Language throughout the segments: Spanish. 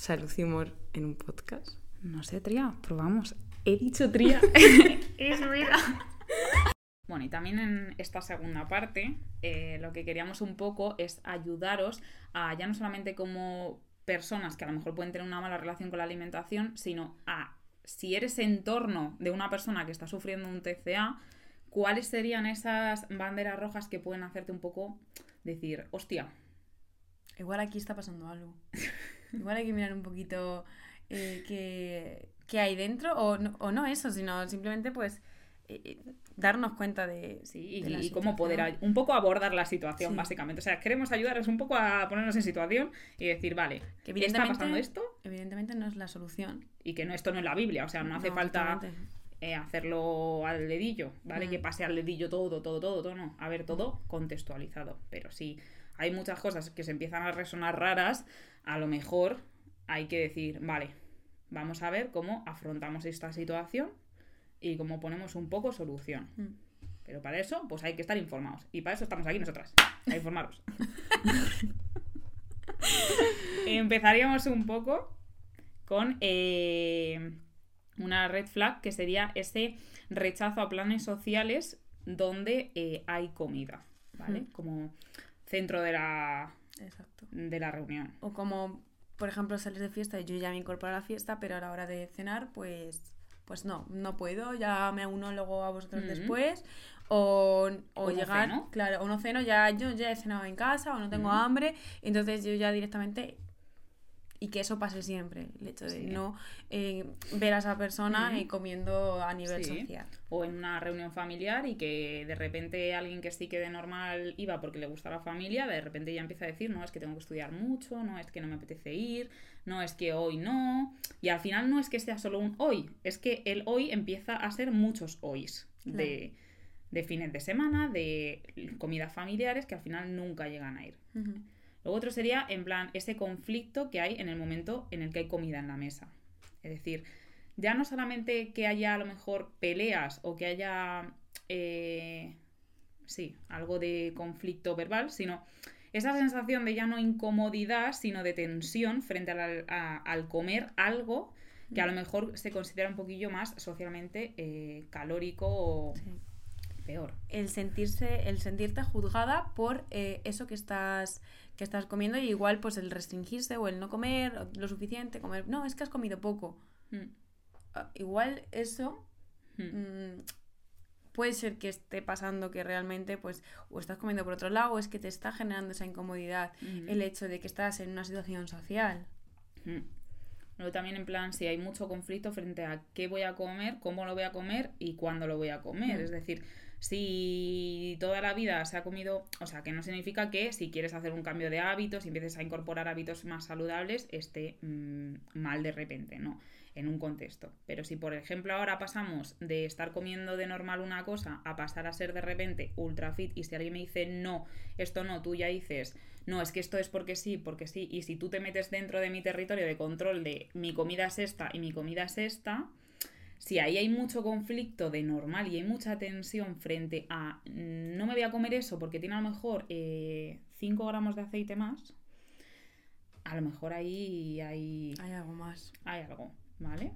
Salud y humor en un podcast. No sé, Tría, probamos. He dicho Tría. es verdad. Bueno, y también en esta segunda parte, eh, lo que queríamos un poco es ayudaros a ya no solamente como personas que a lo mejor pueden tener una mala relación con la alimentación, sino a si eres entorno de una persona que está sufriendo un TCA, ¿cuáles serían esas banderas rojas que pueden hacerte un poco decir, hostia, Igual aquí está pasando algo. Igual hay que mirar un poquito eh, qué, qué hay dentro, o no, o no eso, sino simplemente pues eh, eh, darnos cuenta de... Sí, y, de la y cómo poder un poco abordar la situación, Sí. básicamente. O sea, queremos ayudaros un poco a ponernos en situación y decir, vale, Que ¿está pasando esto? Evidentemente no es la solución. Y que no, esto no es la Biblia, o sea, no hace falta eh, hacerlo al dedillo, ¿vale? Mm. Que pase al dedillo todo, todo, todo, todo, no. A ver, todo contextualizado. Pero sí, hay muchas cosas que se empiezan a resonar raras, a lo mejor hay que decir, vale, vamos a ver cómo afrontamos esta situación y cómo ponemos un poco solución. Mm. Pero para eso, pues hay que estar informados. Y para eso estamos aquí nosotras, a informaros. Empezaríamos un poco con eh, una red flag que sería ese rechazo a planes sociales donde eh, hay comida, ¿vale? Ujú. Como centro de la, Exacto. de la reunión. O como, por ejemplo, salir de fiesta y yo ya me incorporo a la fiesta, pero a la hora de cenar, pues, pues no, no puedo, ya me uno luego a vosotros después. O, o llegar, claro, o no ceno, ya yo ya he cenado en casa, o no tengo hambre, entonces yo ya directamente. Y que eso pase siempre, el hecho de Sí. no eh, ver a esa persona eh, comiendo a nivel Sí. social. O en una reunión familiar y que de repente alguien que sí que de normal iba porque le gusta la familia, de repente ya empieza a decir, no, es que tengo que estudiar mucho, no, es que no me apetece ir, no, es que hoy no. Y al final no es que sea solo un hoy, es que el hoy empieza a ser muchos hoys de, de fines de semana, de comidas familiares que al final nunca llegan a ir. Ujú. Otro sería, en plan, ese conflicto que hay en el momento en el que hay comida en la mesa. Es decir, ya no solamente que haya a lo mejor peleas o que haya, eh, sí, algo de conflicto verbal, sino esa sensación de ya no incomodidad, sino de tensión frente al, a- al comer algo que a lo mejor se considera un poquillo más socialmente eh, calórico o Sí. Peor. el sentirse el sentirte juzgada por eh, eso que estás que estás comiendo y igual pues el restringirse o el no comer lo suficiente comer no es que has comido poco Mm, Ah, igual eso mm. mm, puede ser que esté pasando que realmente pues o estás comiendo por otro lado o es que te está generando esa incomodidad Ujú. el hecho de que estás en una situación social Mm. Luego también en plan si hay mucho conflicto frente a qué voy a comer, cómo lo voy a comer y cuándo lo voy a comer. Es decir, si toda la vida se ha comido, o sea, que no significa que si quieres hacer un cambio de hábitos y empieces a incorporar hábitos más saludables, esté mm, mal de repente, no, en un contexto. Pero si por ejemplo ahora pasamos de estar comiendo de normal una cosa a pasar a ser de repente ultra fit y si alguien me dice no, esto no, tú ya dices, no, es que esto es porque sí, porque sí, y si tú te metes dentro de mi territorio de control de mi comida es esta y mi comida es esta, si ahí hay mucho conflicto de normal y hay mucha tensión frente a mm, no me voy a comer eso porque tiene a lo mejor 5 gramos de aceite más, a lo mejor ahí hay, hay algo más hay algo, ¿vale?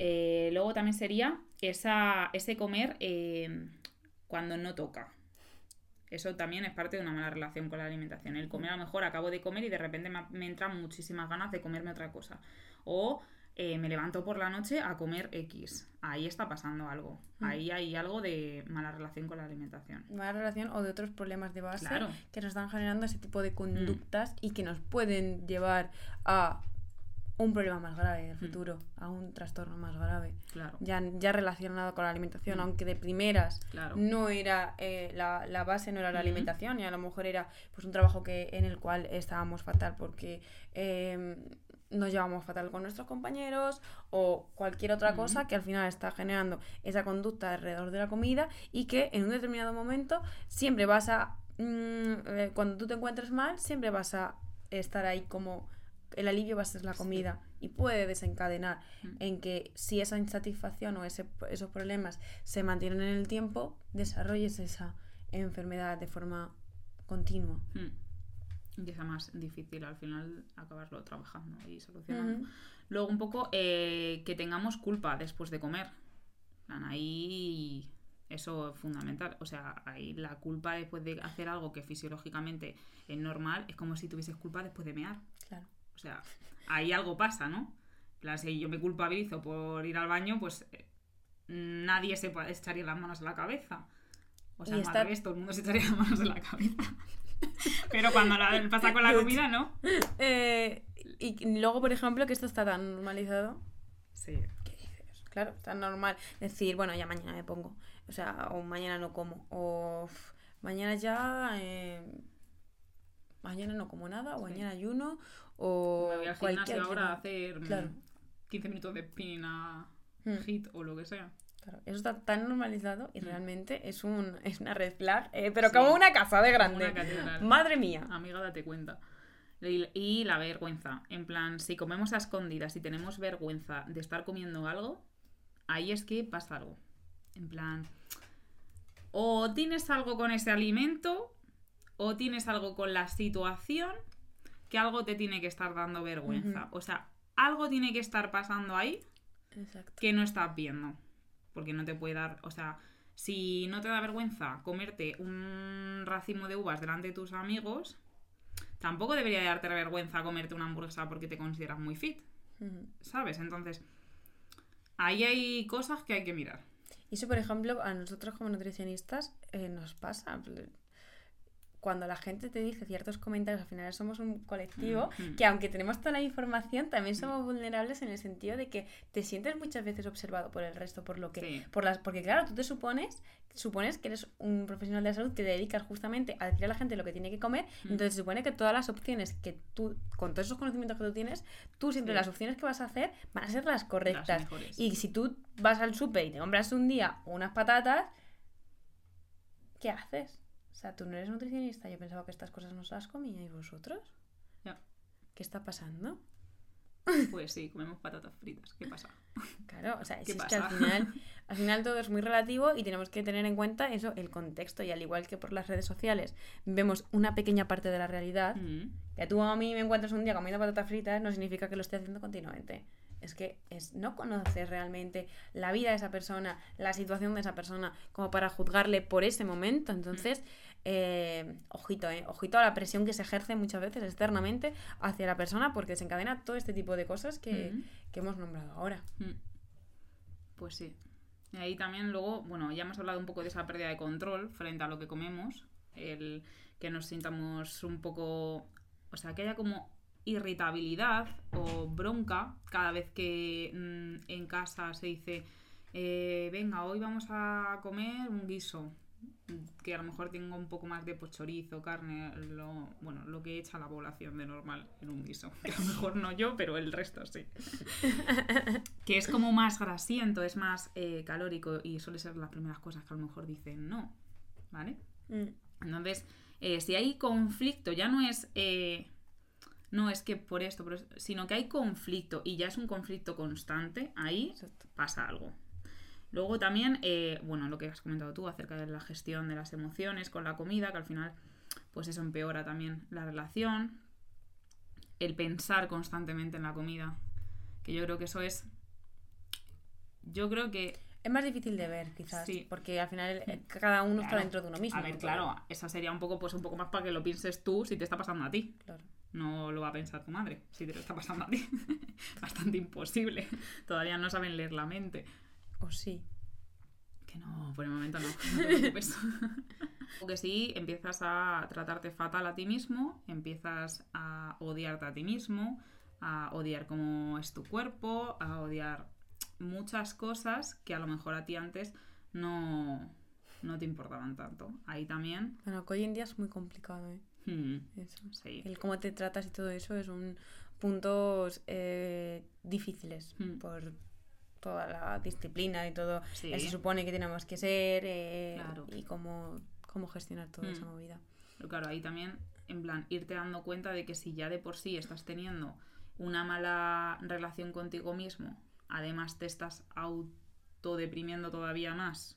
Eh, luego también sería esa, ese comer eh, cuando no toca. Eso también es parte de una mala relación con la alimentación. El comer a lo mejor acabo de comer y de repente me, me entran muchísimas ganas de comerme otra cosa. O eh, me levanto por la noche a comer X. Ahí está pasando algo. Mm. Ahí hay algo de mala relación con la alimentación. mala relación o de otros problemas de base Claro. que nos están generando ese tipo de conductas y que nos pueden llevar a un problema más grave en el futuro, a un trastorno más grave, Claro. ya, ya relacionado con la alimentación, Mm. aunque de primeras Claro. no era eh, la, la base, no era la alimentación y a lo mejor era pues un trabajo que en el cual estábamos fatal porque eh, nos llevamos fatal con nuestros compañeros o cualquier otra cosa que al final está generando esa conducta alrededor de la comida y que en un determinado momento siempre vas a, mm, eh, cuando tú te encuentres mal, siempre vas a estar ahí como el alivio va a ser la comida y puede desencadenar en que si esa insatisfacción o ese, esos problemas se mantienen en el tiempo, desarrolles esa enfermedad de forma continua. Y es más difícil al final acabarlo trabajando y solucionando. Luego un poco eh, que tengamos culpa después de comer. Ahí eso es fundamental. O sea, ahí la culpa después de hacer algo que fisiológicamente es normal es como si tuvieses culpa después de mear. Claro. O sea, ahí algo pasa, ¿no? plan, si yo me culpabilizo por ir al baño, pues eh, nadie se echaría las manos a la cabeza. O sea, está... todo el mundo se echaría las manos en la cabeza. Pero cuando la, pasa con la comida, ¿no? Eh, y luego, por ejemplo, que esto está tan normalizado. Sí. ¿Qué dices? Claro, está normal decir, bueno, ya mañana me pongo. O sea, o mañana no como. O mañana ya. Eh, mañana no como nada. O mañana ayuno. O. Me voy al gimnasio ahora a hacer 15 minutos de spinning a hmm. hit o lo que sea. Claro, eso está tan normalizado y mm. realmente es, un, es una red flag, eh, pero como una casa de grande. Madre mía. Amiga, date cuenta. Y, la vergüenza. En plan, si comemos a escondidas y tenemos vergüenza de estar comiendo algo, ahí es que pasa algo. En plan, o tienes algo con ese alimento, o tienes algo con la situación, que algo te tiene que estar dando vergüenza. O sea, algo tiene que estar pasando ahí que no estás viendo porque no te puede dar, o sea, si no te da vergüenza comerte un racimo de uvas delante de tus amigos, tampoco debería darte vergüenza comerte una hamburguesa porque te consideras muy fit, ¿sabes? Entonces, ahí hay cosas que hay que mirar. Y eso, por ejemplo, a nosotros como nutricionistas eh, nos pasa cuando la gente te dice ciertos comentarios, al final somos un colectivo mm, mm. que aunque tenemos toda la información, también somos vulnerables en el sentido de que te sientes muchas veces observado por el resto, por lo que, por las, porque claro, tú te supones, supones que eres un profesional de la salud que te dedicas justamente a decir a la gente lo que tiene que comer, mm. entonces se supone que todas las opciones que tú, con todos esos conocimientos que tú tienes, tú siempre las opciones que vas a hacer van a ser las correctas. y si tú vas al súper y te compras un día unas patatas, ¿qué haces? O sea, tú no eres nutricionista. Yo pensaba que estas cosas no se las comíais vosotros. Ya. ¿Qué está pasando? Pues sí, comemos patatas fritas. ¿Qué pasa? Claro, o sea, es, que al final, al final todo es muy relativo y tenemos que tener en cuenta eso, el contexto. Y al igual que por las redes sociales vemos una pequeña parte de la realidad, mm. que tú a mí me encuentras un día comiendo patatas fritas no significa que lo esté haciendo continuamente es que es no conocer realmente la vida de esa persona, la situación de esa persona, como para juzgarle por ese momento. Entonces, eh, ojito, eh, ojito a la presión que se ejerce muchas veces externamente hacia la persona porque desencadena todo este tipo de cosas que, hemos nombrado ahora. Pues sí. Y ahí también luego, bueno, ya hemos hablado un poco de esa pérdida de control frente a lo que comemos, el que nos sintamos un poco, o sea, que haya como irritabilidad o bronca cada vez que mm, en casa se dice, eh, venga, hoy vamos a comer un guiso, que a lo mejor tengo un poco más de pochorizo, carne, lo, bueno, lo que echa la población de normal en un guiso. Que a lo mejor no yo, pero el resto sí. que es como más grasiento, es más eh, calórico y suele ser las primeras cosas que a lo mejor dicen no, ¿vale? Mm. Entonces, eh, si hay conflicto, ya no es no es que por esto, sino que hay conflicto y ya es un conflicto constante, ahí pasa algo. Luego también, eh, bueno, lo que has comentado tú acerca de la gestión de las emociones con la comida, que al final, pues eso empeora también la relación. El pensar constantemente en la comida, que yo creo que eso es... Yo creo que es más difícil de ver, quizás. Sí. Porque al final eh, cada uno está dentro de uno mismo. A ver, claro, esa sería un poco, pues un poco más para que lo pienses tú si te está pasando a ti. Claro no lo va a pensar tu madre, si te lo está pasando a ti. Bastante imposible. Todavía no saben leer la mente. O sí. Que no, por el momento no, no te preocupes. Porque sí, empiezas a tratarte fatal a ti mismo, empiezas a odiarte a ti mismo, a odiar cómo es tu cuerpo, a odiar muchas cosas que a lo mejor a ti antes no, no te importaban tanto. Ahí también. Bueno, que hoy en día es muy complicado, ¿eh? Hmm. El cómo te tratas y todo eso es un puntos eh, difíciles Mm. por toda la disciplina y todo Sí. que se supone que tenemos que ser eh, Claro. y cómo, cómo gestionar toda Mm. esa movida. Pero claro, ahí también, en plan, irte dando cuenta de que si ya de por sí estás teniendo una mala relación contigo mismo, además te estás autodeprimiendo todavía más,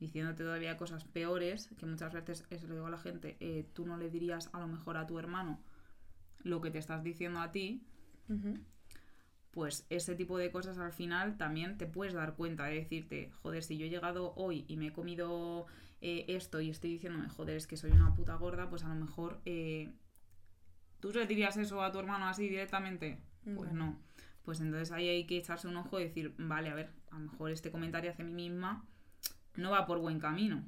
diciéndote todavía cosas peores, que muchas veces, eso le digo a la gente, eh, tú no le dirías a lo mejor a tu hermano lo que te estás diciendo a ti, pues ese tipo de cosas al final también te puedes dar cuenta de decirte, joder, si yo he llegado hoy y me he comido eh, esto y estoy diciéndome, joder, es que soy una puta gorda, pues a lo mejor eh, tú le dirías eso a tu hermano así directamente. Pues No. no. Pues entonces ahí hay que echarse un ojo y decir, vale, a ver, a lo mejor este comentario hacia mí misma no va por buen camino.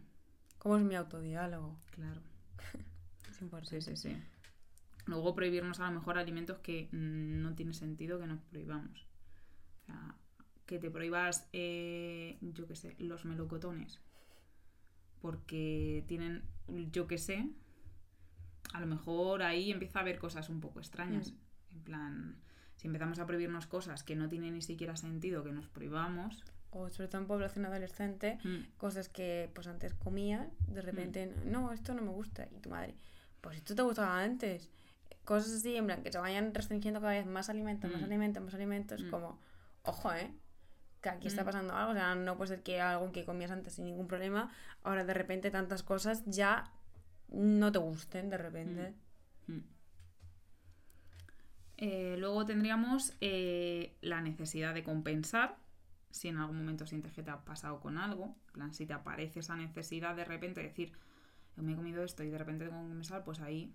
¿Cómo es mi autodiálogo? Claro. Es importante. Sí, sí, sí. Luego prohibirnos a lo mejor alimentos que mm, no tiene sentido que nos prohibamos. O sea, que te prohíbas, eh, yo qué sé, los melocotones. Porque tienen, yo qué sé, a lo mejor ahí empieza a haber cosas un poco extrañas. En plan, si empezamos a prohibirnos cosas que no tienen ni siquiera sentido que nos prohibamos. O sobre todo en población adolescente, mm, cosas que pues antes comías, de repente, no, esto no me gusta. Y tu madre, pues esto te gustaba antes. Cosas así, en plan, que se vayan restringiendo cada vez más alimentos, más Mm. alimentos, más alimentos, Mm. como, ojo, ¿eh? Que aquí está Mm. pasando algo, o sea, no puede ser que algo que comías antes sin ningún problema, ahora de repente tantas cosas ya no te gusten, de repente. Mm. Eh, luego tendríamos eh, la necesidad de compensar. Si en algún momento sientes que te ha pasado con algo, en plan, si te aparece esa necesidad de repente decir, me he comido esto y de repente tengo que compensar, pues ahí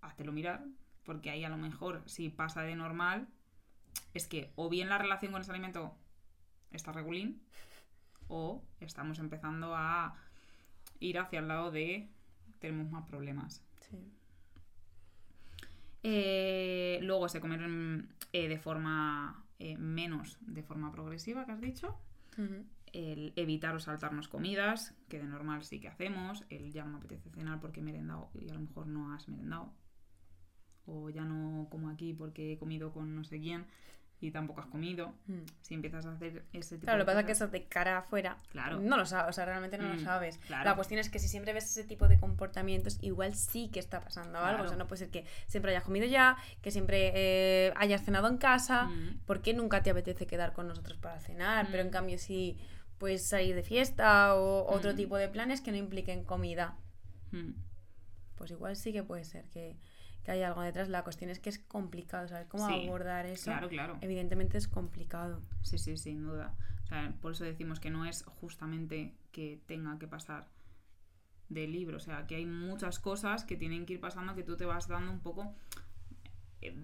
háztelo mirar, porque ahí a lo mejor si pasa de normal, es que o bien la relación con ese alimento está regulín, o estamos empezando a ir hacia el lado de tenemos más problemas. Sí. Eh, luego se comer eh, de forma eh, menos de forma progresiva, que has dicho. El evitar o saltarnos comidas, que de normal sí que hacemos. El ya no me apetece cenar porque he merendado y a lo mejor no has merendado. O ya no como aquí porque he comido con no sé quién y tampoco has comido. Mm. Si empiezas a hacer ese tipo Claro, lo que pasa es que eso de cara afuera Claro. no lo sabes, o sea, realmente no lo Mm, sabes. claro. La cuestión es que si siempre ves ese tipo de comportamientos, igual sí que está pasando algo. O sea, no puede ser que siempre hayas comido ya, que siempre eh, hayas cenado en casa. Mm, ¿Por qué nunca te apetece quedar con nosotros para cenar? Pero en Mm. cambio, si puedes salir de fiesta o otro tipo de planes que no impliquen comida, pues igual sí que puede ser que, que haya algo detrás. La cuestión es que es complicado, ¿sabes? ¿Cómo Sí, abordar eso? Claro, claro. Evidentemente es complicado. Sí, sí, sin duda. O sea, por eso decimos que no es justamente que tenga que pasar del libro. O sea, que hay muchas cosas que tienen que ir pasando que tú te vas dando un poco. eh,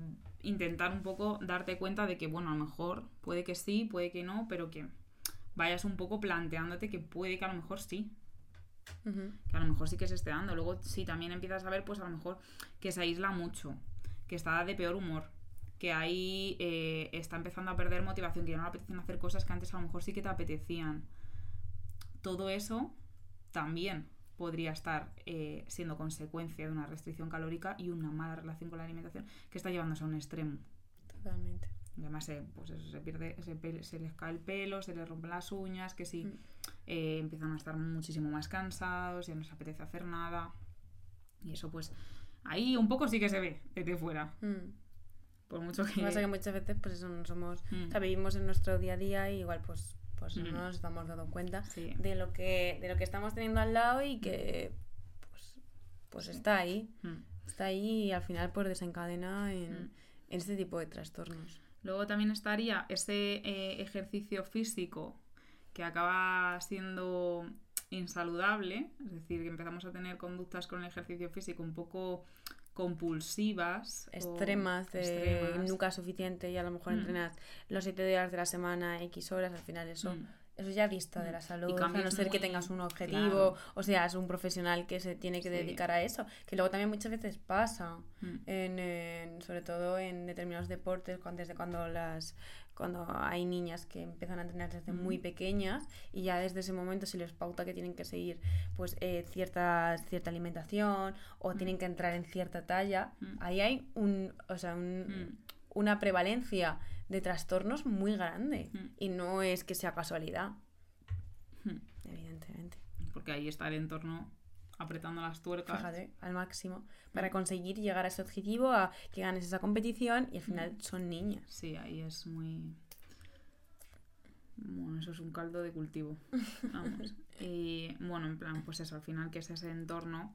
intentar un poco darte cuenta de que, bueno, a lo mejor puede que sí, puede que no, pero que vayas un poco planteándote que puede que a lo mejor sí. Que a lo mejor sí que se esté dando. Luego, si también empiezas a ver, pues a lo mejor que se aísla mucho, que está de peor humor, que ahí eh, está empezando a perder motivación, que ya no le apetecen hacer cosas que antes a lo mejor sí que te apetecían. Todo eso también podría estar eh, siendo consecuencia de una restricción calórica y una mala relación con la alimentación que está llevándose a un extremo. Totalmente. Además se, pues eso, se pierde, se, les cae el pelo, se les rompen las uñas, que sí, Mm. Eh, empiezan a estar muchísimo más cansados, ya no les apetece hacer nada. Y eso pues ahí un poco sí que se ve desde fuera. Mm. Por mucho que pasa que muchas veces pues eso no somos, Mm. o sea, vivimos en nuestro día a día y igual pues, pues Mm. no nos estamos dando cuenta Sí. de lo que, de lo que estamos teniendo al lado y que pues, pues Sí. está ahí. Mm. Está ahí y al final pues desencadena en, Mm. en este tipo de trastornos. Luego también estaría ese eh, ejercicio físico que acaba siendo insaludable, es decir, que empezamos a tener conductas con el ejercicio físico un poco compulsivas. Extremas, de extremas. nunca suficiente y a lo mejor Mm. entrenas los siete días de la semana, X horas, al final eso Mm. Eso ya dista de la salud, a no ser que tengas un objetivo, claro. o sea, es un profesional que se tiene que Sí. dedicar a eso, que luego también muchas veces pasa, Mm. en, en- sobre todo en determinados deportes, cuando, desde cuando las cuando hay niñas que empiezan a entrenar desde muy Ujú. pequeñas y ya desde ese momento se les pauta que tienen que seguir pues eh, cierta, cierta alimentación o tienen que entrar en cierta talla, Mm. ahí hay un, o sea, un, Mm. una prevalencia de trastornos muy grande Mm. y no es que sea casualidad, Mm. evidentemente. Porque ahí está el entorno apretando las tuercas. Fíjate, al máximo, para conseguir llegar a ese objetivo, a que ganes esa competición y al final son niñas. Sí, ahí es muy. Bueno, eso es un caldo de cultivo. Vamos. Y bueno, en plan, pues eso, al final que es ese entorno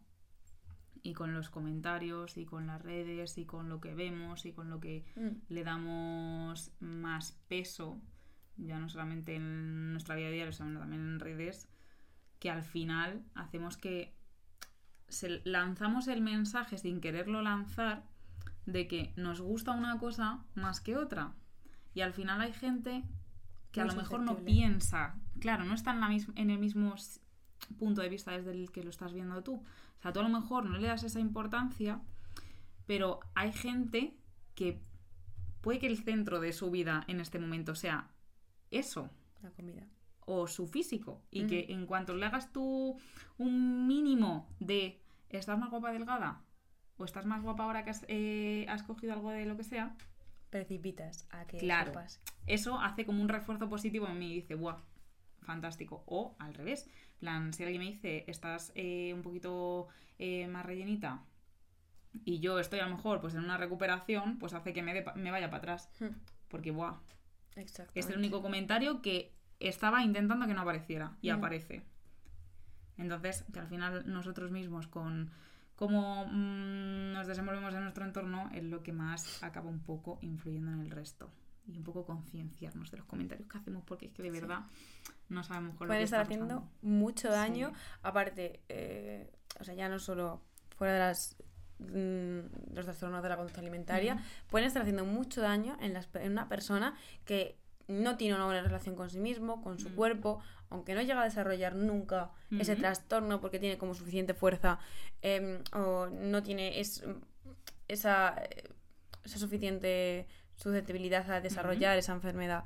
y con los comentarios y con las redes y con lo que vemos y con lo que Mm. le damos más peso, ya no solamente en nuestra vida diaria, sino también en redes, que al final hacemos que se- lanzamos el mensaje sin quererlo lanzar de que nos gusta una cosa más que otra. Y al final hay gente que a lo mejor no piensa, claro, no está en, la en el mismo punto de vista desde el que lo estás viendo tú. O sea, tú a lo mejor no le das esa importancia, pero hay gente que puede que el centro de su vida en este momento sea eso La comida. o su físico y que en cuanto le hagas tú un mínimo de estás más guapa delgada o estás más guapa ahora que has, eh, has cogido algo de lo que sea, Precipitas a que Claro. eso hace como un refuerzo positivo en mí y dice, ¡buah! Fantástico. O al revés. Plan, si alguien me dice, estás eh, un poquito eh, más rellenita y yo estoy a lo mejor pues en una recuperación, pues hace que me, pa- me vaya para atrás. Hmm, Porque. Exactamente. Es el único comentario que estaba intentando que no apareciera y Mm. aparece. Entonces, que al final nosotros mismos con cómo mm, nos desenvolvemos en nuestro entorno es lo que más acaba un poco influyendo en el resto. Y un poco concienciarnos de los comentarios que hacemos porque es que de Sí. verdad no sabemos con lo Pueden que estar haciendo pasando. mucho daño. Sí. Aparte, eh, o sea, ya no solo fuera de las mm, los trastornos de la conducta alimentaria, pueden estar haciendo mucho daño en, las, en una persona que no tiene una buena relación con sí mismo, con su Mm. cuerpo, aunque no llega a desarrollar nunca ese trastorno porque tiene como suficiente fuerza em, o no tiene es, esa, eh, esa suficiente susceptibilidad a desarrollar esa enfermedad.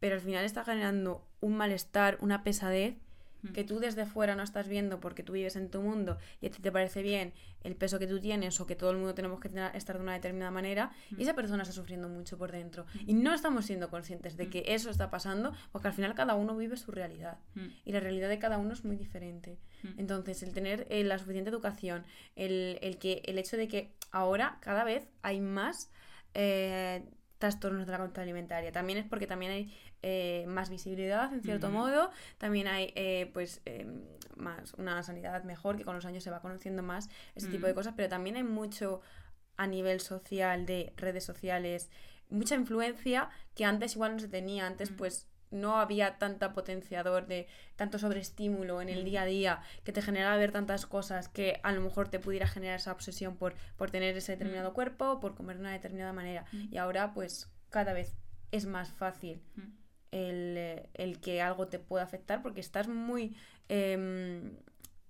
Pero al final está generando un malestar, una pesadez Mm. que tú desde fuera no estás viendo porque tú vives en tu mundo y a ti te parece bien el peso que tú tienes o que todo el mundo tenemos que tener- estar de una determinada manera y esa persona está sufriendo mucho por dentro. Y no estamos siendo conscientes de que eso está pasando porque al final cada uno vive su realidad Mm. y la realidad de cada uno es muy diferente. Mm. Entonces, el tener eh, la suficiente educación, el, el que, el hecho de que ahora cada vez hay más eh, trastornos de la conducta alimentaria. También es porque también hay eh, más visibilidad, en cierto modo. También hay eh, pues eh, más una sanidad mejor, que con los años se va conociendo más ese tipo de cosas. Pero también hay mucho a nivel social, de redes sociales, mucha influencia que antes igual no se tenía. Antes, pues no había tanta potenciador de tanto sobreestímulo en el Mm. día a día que te generaba ver tantas cosas que a lo mejor te pudiera generar esa obsesión por, por tener ese determinado cuerpo, por comer de una determinada manera. Mm. Y ahora pues cada vez es más fácil Mm. el, eh, el que algo te pueda afectar porque estás muy... em,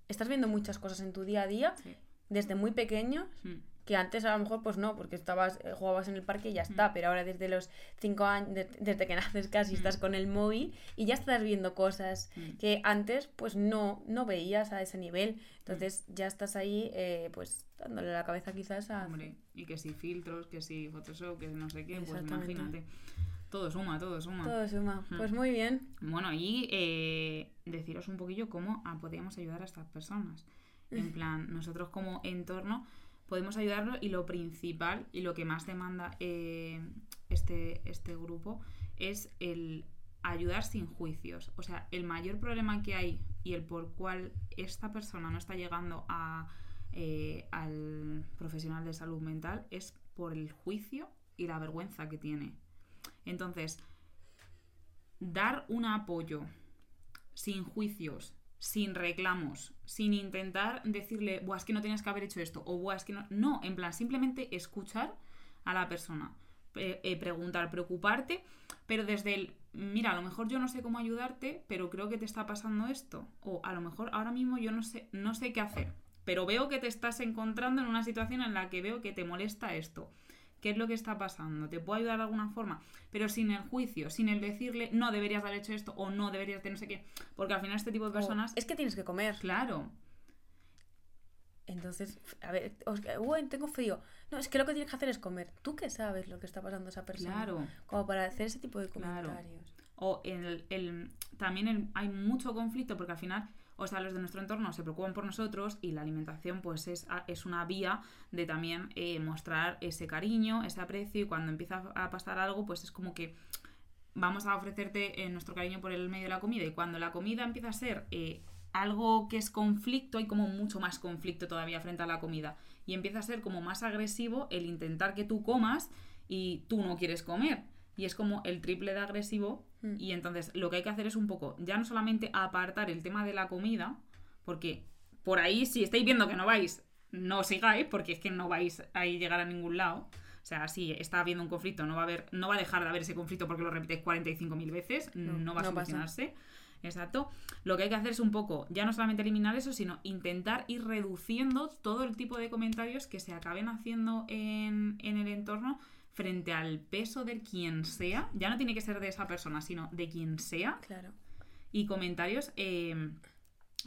estás viendo muchas cosas en tu día a día Sí. desde muy pequeños Mm. Que antes a lo mejor pues no, porque estabas eh, jugabas en el parque y ya está, pero ahora desde los cinco años, de- desde que naces casi estás con el móvil y ya estás viendo cosas Mm. que antes pues no, no veías a ese nivel. Entonces ya estás ahí eh, pues dándole la cabeza quizás a... Hombre, y que si filtros, que si Photoshop, que no sé qué, pues imagínate. Todo suma, todo suma. Todo suma. Pues muy bien. Bueno, y eh, deciros un poquillo cómo podríamos ayudar a estas personas. En plan, nosotros como entorno podemos ayudarlo y lo principal y lo que más demanda eh, este, este grupo es el ayudar sin juicios. O sea, el mayor problema que hay y el por cual esta persona no está llegando a, eh, al profesional de salud mental es por el juicio y la vergüenza que tiene. Entonces, dar un apoyo sin juicios, sin reclamos, sin intentar decirle, Buah, es que no tenías que haber hecho esto, o Buah, es que no. No, en plan, simplemente escuchar a la persona, eh, preguntar, preocuparte, pero desde el mira, a lo mejor yo no sé cómo ayudarte, pero creo que te está pasando esto. O a lo mejor ahora mismo yo no sé, no sé qué hacer, pero veo que te estás encontrando en una situación en la que veo que te molesta esto. ¿Qué es lo que está pasando? ¿Te puedo ayudar de alguna forma? Pero sin el juicio, sin el decirle, no deberías haber hecho esto o no deberías de no sé qué. Porque al final este tipo de personas... Es que tienes que comer. Claro. Entonces, a ver, bueno, tengo frío. No, es que lo que tienes que hacer es comer. ¿Tú qué sabes lo que está pasando a esa persona? Claro. Como para hacer ese tipo de Claro. comentarios. O el, el- también el- hay mucho conflicto porque al final, o sea, los de nuestro entorno se preocupan por nosotros y la alimentación pues es, es una vía de también eh, mostrar ese cariño, ese aprecio y cuando empieza a pasar algo pues es como que vamos a ofrecerte eh, nuestro cariño por el medio de la comida y cuando la comida empieza a ser eh, algo que es conflicto, hay como mucho más conflicto todavía frente a la comida y empieza a ser como más agresivo el intentar que tú comas y tú no quieres comer y es como el triple de agresivo Mm. y entonces lo que hay que hacer es un poco ya no solamente apartar el tema de la comida porque por ahí si estáis viendo que no vais no sigáis porque es que no vais a llegar a ningún lado o sea, si está habiendo un conflicto, no va a haber, no va a dejar de haber ese conflicto porque lo repites 45.000 veces, no, No, va a no pasa. solucionarse. Exacto. Lo que hay que hacer es un poco, ya no solamente eliminar eso, sino intentar ir reduciendo todo el tipo de comentarios que se acaben haciendo en, en el entorno frente al peso de quien sea. Ya no tiene que ser de esa persona, sino de quien sea. Claro. Y comentarios. eh,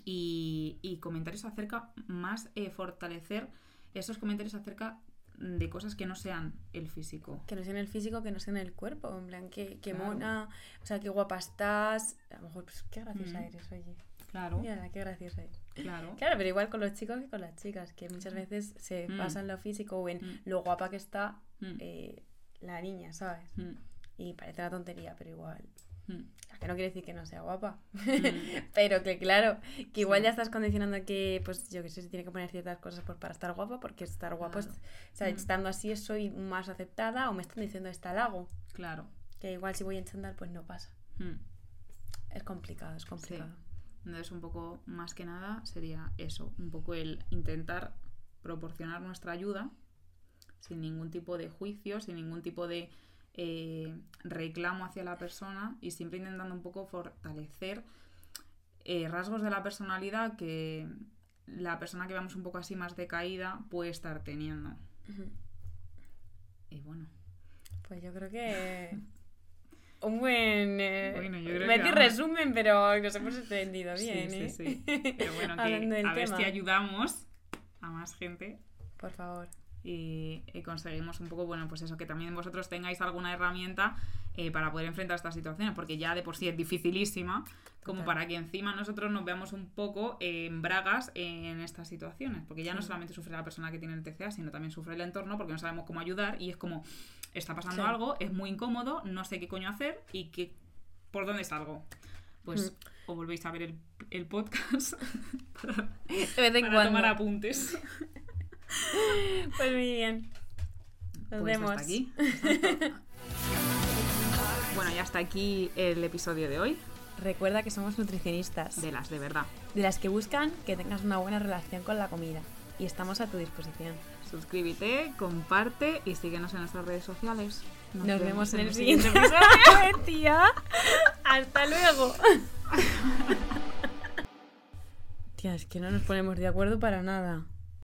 y, y comentarios acerca más eh, fortalecer esos comentarios acerca de cosas que no sean el físico. Que no sea en el físico, que no sea en el cuerpo. En plan, qué, qué Claro. mona, o sea, qué guapa estás. A lo mejor, pues, qué graciosa Mm. eres, oye. Claro, Mira, qué graciosa eres. claro. Claro, pero igual con los chicos que con las chicas, que muchas veces se Mm. basa en lo físico o en Mm. lo guapa que está Mm, eh, la niña, ¿sabes? mm, Y parece una tontería, pero igual. mm, que no quiere decir que no sea guapa. Pero que claro, que igual Sí. ya estás condicionando que, pues yo que sé, se tiene que poner ciertas cosas pues, para estar guapa, porque estar guapo, es- o sea, estando así soy más aceptada o me están diciendo está halago. Claro. Que igual si voy en chándal, pues no pasa. Es complicado, es complicado. Entonces, un poco más que nada sería eso, un poco el intentar proporcionar nuestra ayuda sin ningún tipo de juicio, sin ningún tipo de eh, reclamo hacia la persona y siempre intentando un poco fortalecer eh, rasgos de la personalidad que la persona que vemos un poco así más decaída puede estar teniendo. Y bueno, Pues yo creo que un buen eh, Bueno, yo creo que vamos. resumen, pero nos hemos entendido Sí, bien, sí, ¿eh? sí. pero bueno, que a ver tema. si ayudamos a más gente Por favor. Y, y conseguimos un poco, bueno, pues eso, que también vosotros tengáis alguna herramienta eh, para poder enfrentar estas situaciones, porque ya de por sí es dificilísima, como Total. para que encima nosotros nos veamos un poco eh, en bragas en estas situaciones, porque ya no Sí. solamente sufre la persona que tiene el TCA, sino también sufre el entorno, porque no sabemos cómo ayudar y es como, está pasando Sí. algo, es muy incómodo, no sé qué coño hacer y qué, por dónde salgo. Pues Mm. o volvéis a ver el, el podcast para, De vez en para cuando. tomar apuntes. Pues muy bien. Nos Pues vemos. hasta aquí. bueno, ya hasta aquí el episodio de hoy Recuerda que somos nutricionistas, de las de verdad. de las que buscan que tengas una buena relación con la comida. Y estamos a tu disposición. Suscríbete, comparte y síguenos en nuestras redes sociales. Nos, vemos en el siguiente episodio. Tía. Hasta luego. Tía, es que no nos ponemos de acuerdo para nada.